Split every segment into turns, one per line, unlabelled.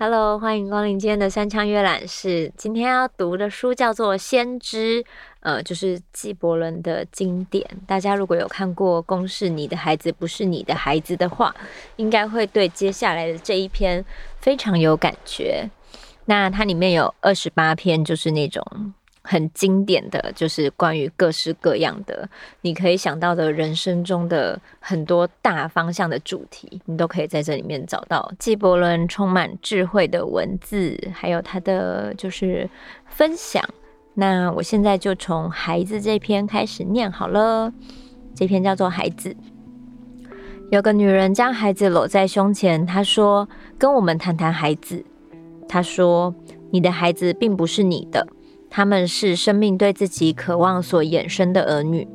Hello，欢迎光临今天的三枪阅览室。今天要读的书叫做《先知》，呃，就是纪伯伦的经典。大家如果有看过《公式你的孩子不是你的孩子》的话，应该会对接下来的这一篇非常有感觉。那它里面有二十八篇，就是那种。很经典的就是关于各式各样的，你可以想到的人生中的很多大方向的主题，你都可以在这里面找到。纪伯伦充满智慧的文字，还有他的就是分享。那我现在就从孩子这篇开始念好了。这篇叫做孩子。有个女人将孩子搂在胸前，她说：“跟我们谈谈孩子。”他说：“你的孩子并不是你的。”他们是生命对自己渴望所衍生的儿女，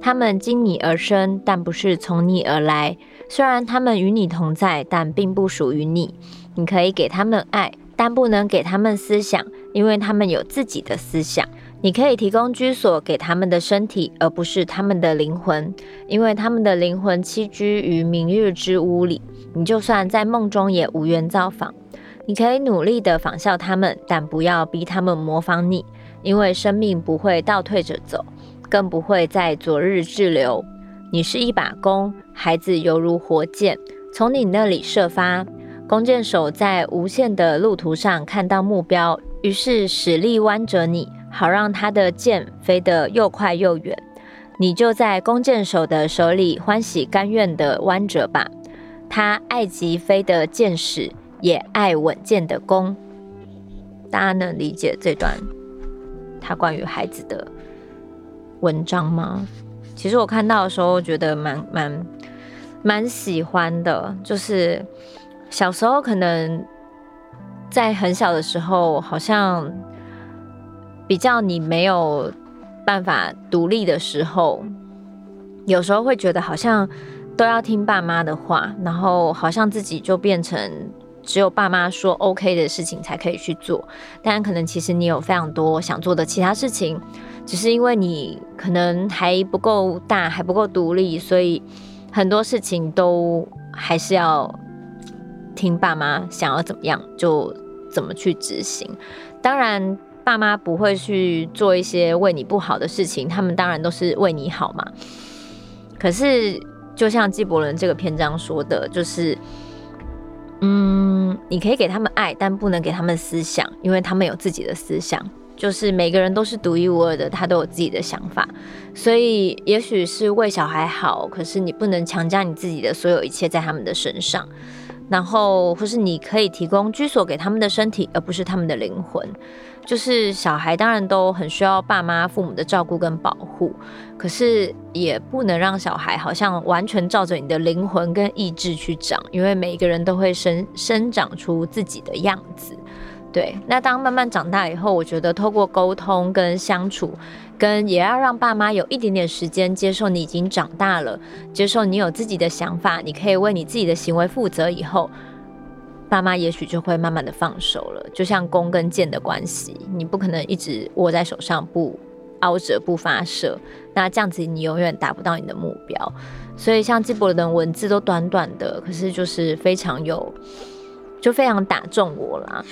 他们经你而生，但不是从你而来。虽然他们与你同在，但并不属于你。你可以给他们爱，但不能给他们思想，因为他们有自己的思想。你可以提供居所给他们的身体，而不是他们的灵魂，因为他们的灵魂栖居于明日之屋里。你就算在梦中也无缘造访。你可以努力地仿效他们，但不要逼他们模仿你。因为生命不会倒退着走，更不会在昨日滞留。你是一把弓，孩子犹如火箭，从你那里射发。弓箭手在无限的路途上看到目标，于是使力弯折你，好让他的箭飞得又快又远。你就在弓箭手的手里欢喜甘愿地弯折吧。他爱极飞的箭矢，也爱稳健的弓。大家能理解这段？他关于孩子的文章吗？其实我看到的时候，觉得蛮蛮蛮喜欢的。就是小时候可能在很小的时候，好像比较你没有办法独立的时候，有时候会觉得好像都要听爸妈的话，然后好像自己就变成。只有爸妈说 OK 的事情才可以去做，但可能其实你有非常多想做的其他事情，只是因为你可能还不够大，还不够独立，所以很多事情都还是要听爸妈想要怎么样就怎么去执行。当然，爸妈不会去做一些为你不好的事情，他们当然都是为你好嘛。可是，就像纪伯伦这个篇章说的，就是。嗯，你可以给他们爱，但不能给他们思想，因为他们有自己的思想。就是每个人都是独一无二的，他都有自己的想法。所以，也许是为小孩好，可是你不能强加你自己的所有一切在他们的身上。然后，或是你可以提供居所给他们的身体，而不是他们的灵魂。就是小孩当然都很需要爸妈、父母的照顾跟保护，可是也不能让小孩好像完全照着你的灵魂跟意志去长，因为每一个人都会生生长出自己的样子。对，那当慢慢长大以后，我觉得透过沟通跟相处，跟也要让爸妈有一点点时间接受你已经长大了，接受你有自己的想法，你可以为你自己的行为负责以后。爸妈也许就会慢慢的放手了，就像弓跟箭的关系，你不可能一直握在手上不凹着不发射，那这样子你永远达不到你的目标。所以像纪伯伦的文字都短短的，可是就是非常有，就非常打中我啦。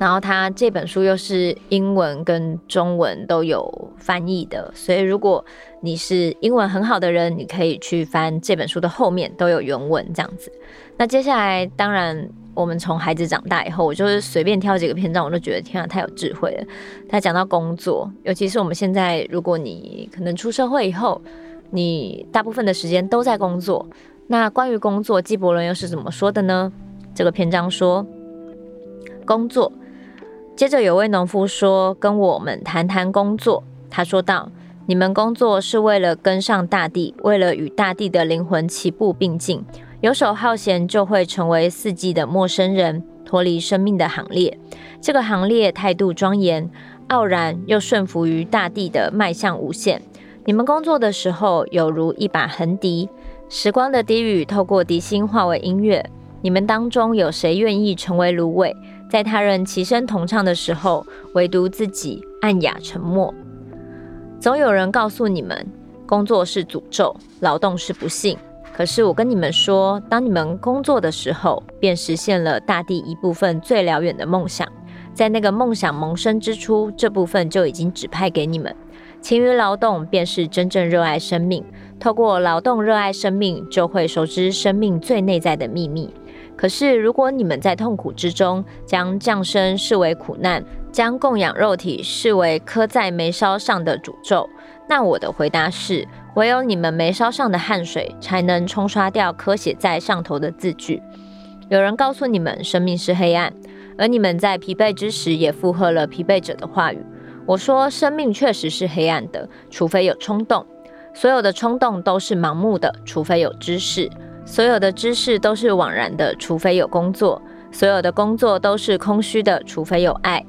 然后他这本书又是英文跟中文都有翻译的，所以如果你是英文很好的人，你可以去翻这本书的后面都有原文这样子。那接下来，当然我们从孩子长大以后，我就是随便挑几个篇章，我都觉得天啊，太有智慧了。他讲到工作，尤其是我们现在，如果你可能出社会以后，你大部分的时间都在工作，那关于工作，纪伯伦又是怎么说的呢？这个篇章说，工作。接着有位农夫说：“跟我们谈谈工作。”他说道：“你们工作是为了跟上大地，为了与大地的灵魂齐步并进。游手好闲就会成为四季的陌生人，脱离生命的行列。这个行列态度庄严、傲然，又顺服于大地的迈向无限。你们工作的时候，有如一把横笛，时光的低语透过笛心化为音乐。你们当中有谁愿意成为芦苇？”在他人齐声同唱的时候，唯独自己暗哑沉默。总有人告诉你们，工作是诅咒，劳动是不幸。可是我跟你们说，当你们工作的时候，便实现了大地一部分最遥远的梦想。在那个梦想萌生之初，这部分就已经指派给你们。勤于劳动，便是真正热爱生命。透过劳动热爱生命，就会熟知生命最内在的秘密。可是，如果你们在痛苦之中，将降生视为苦难，将供养肉体视为刻在眉梢上的诅咒，那我的回答是：唯有你们眉梢上的汗水，才能冲刷掉刻写在上头的字句。有人告诉你们，生命是黑暗。而你们在疲惫之时，也附和了疲惫者的话语。我说，生命确实是黑暗的，除非有冲动。所有的冲动都是盲目的，除非有知识；所有的知识都是枉然的，除非有工作；所有的工作都是空虚的，除非有爱。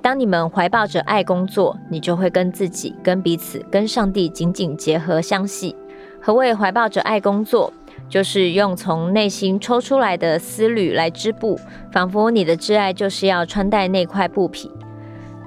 当你们怀抱着爱工作，你就会跟自己、跟彼此、跟上帝紧紧结合相系。何谓怀抱着爱工作？就是用从内心抽出来的丝缕来织布，仿佛你的挚爱就是要穿戴那块布匹；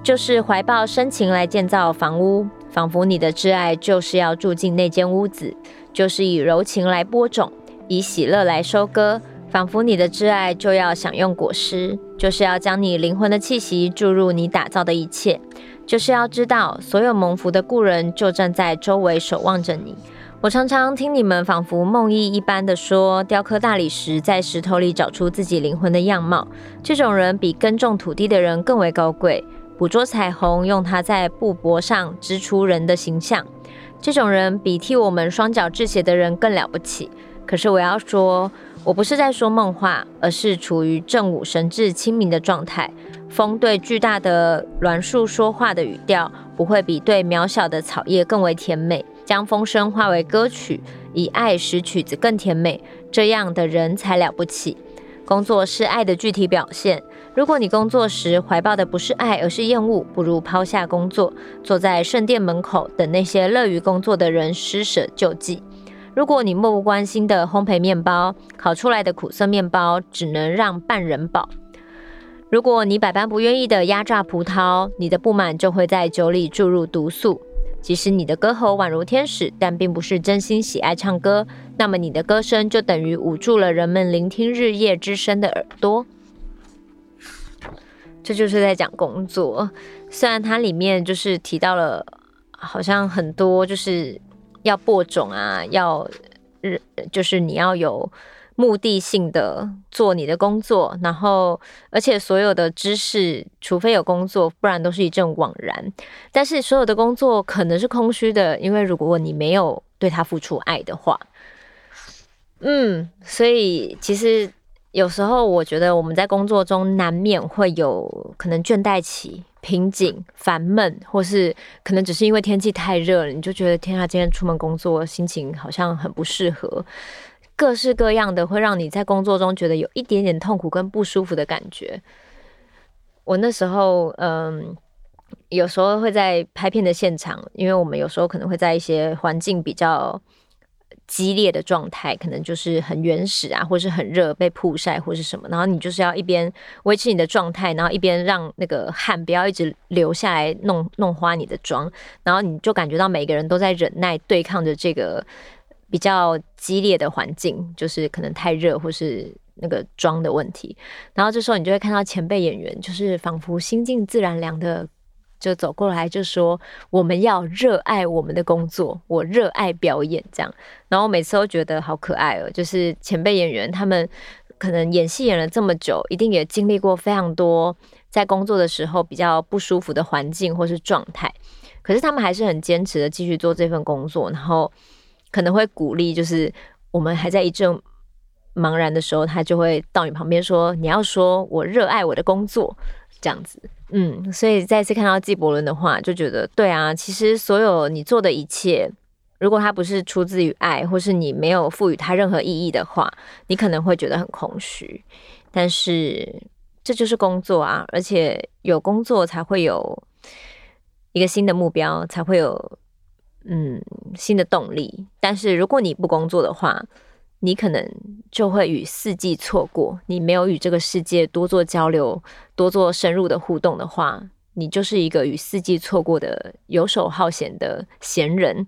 就是怀抱深情来建造房屋，仿佛你的挚爱就是要住进那间屋子；就是以柔情来播种，以喜乐来收割，仿佛你的挚爱就要享用果实；就是要将你灵魂的气息注入你打造的一切；就是要知道，所有蒙福的故人就站在周围守望着你。我常常听你们仿佛梦呓一般的说，雕刻大理石，在石头里找出自己灵魂的样貌。这种人比耕种土地的人更为高贵。捕捉彩虹，用它在布帛上织出人的形象。这种人比替我们双脚制鞋的人更了不起。可是我要说，我不是在说梦话，而是处于正午神志清明的状态。风对巨大的栾树说话的语调，不会比对渺小的草叶更为甜美。将风声化为歌曲，以爱使曲子更甜美，这样的人才了不起。工作是爱的具体表现。如果你工作时怀抱的不是爱，而是厌恶，不如抛下工作，坐在圣殿门口等那些乐于工作的人施舍救济。如果你漠不关心的烘焙面包，烤出来的苦涩面包只能让半人饱。如果你百般不愿意的压榨葡萄，你的不满就会在酒里注入毒素。即使你的歌喉宛如天使，但并不是真心喜爱唱歌，那么你的歌声就等于捂住了人们聆听日夜之声的耳朵。这就是在讲工作，虽然它里面就是提到了，好像很多就是要播种啊，要日就是你要有。目的性的做你的工作，然后而且所有的知识，除非有工作，不然都是一阵枉然。但是所有的工作可能是空虚的，因为如果你没有对他付出爱的话，嗯，所以其实有时候我觉得我们在工作中难免会有可能倦怠期、瓶颈、烦闷，或是可能只是因为天气太热了，你就觉得天啊，今天出门工作心情好像很不适合。各式各样的会让你在工作中觉得有一点点痛苦跟不舒服的感觉。我那时候，嗯，有时候会在拍片的现场，因为我们有时候可能会在一些环境比较激烈的状态，可能就是很原始啊，或是很热，被曝晒或是什么，然后你就是要一边维持你的状态，然后一边让那个汗不要一直流下来弄弄花你的妆，然后你就感觉到每个人都在忍耐对抗着这个。比较激烈的环境，就是可能太热或是那个妆的问题，然后这时候你就会看到前辈演员，就是仿佛心静自然凉的就走过来，就说我们要热爱我们的工作，我热爱表演这样。然后每次都觉得好可爱哦，就是前辈演员他们可能演戏演了这么久，一定也经历过非常多在工作的时候比较不舒服的环境或是状态，可是他们还是很坚持的继续做这份工作，然后。可能会鼓励，就是我们还在一阵茫然的时候，他就会到你旁边说：“你要说我热爱我的工作，这样子。”嗯，所以再次看到纪伯伦的话，就觉得对啊，其实所有你做的一切，如果它不是出自于爱，或是你没有赋予它任何意义的话，你可能会觉得很空虚。但是这就是工作啊，而且有工作才会有一个新的目标，才会有。嗯，新的动力。但是如果你不工作的话，你可能就会与四季错过。你没有与这个世界多做交流、多做深入的互动的话，你就是一个与四季错过的游手好闲的闲人，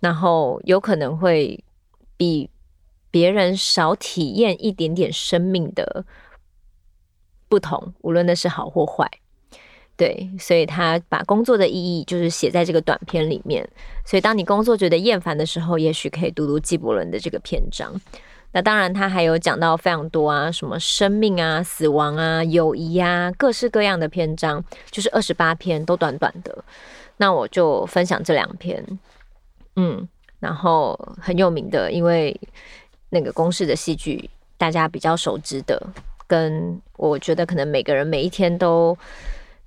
然后有可能会比别人少体验一点点生命的不同，无论那是好或坏。对，所以他把工作的意义就是写在这个短篇里面。所以当你工作觉得厌烦的时候，也许可以读读纪伯伦的这个篇章。那当然，他还有讲到非常多啊，什么生命啊、死亡啊、友谊啊，各式各样的篇章，就是二十八篇都短短的。那我就分享这两篇，嗯，然后很有名的，因为那个公式的戏剧大家比较熟知的，跟我觉得可能每个人每一天都。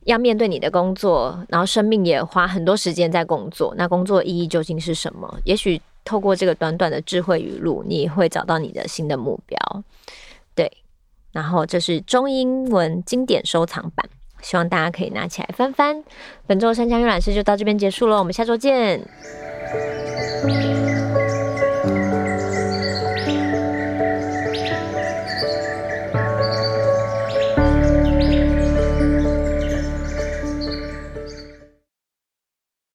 要面对你的工作，然后生命也花很多时间在工作。那工作意义究竟是什么？也许透过这个短短的智慧语录，你会找到你的新的目标。对，然后这是中英文经典收藏版，希望大家可以拿起来翻翻。本周山羌阅览室就到这边结束了，我们下周见。